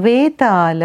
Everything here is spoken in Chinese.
వేతాల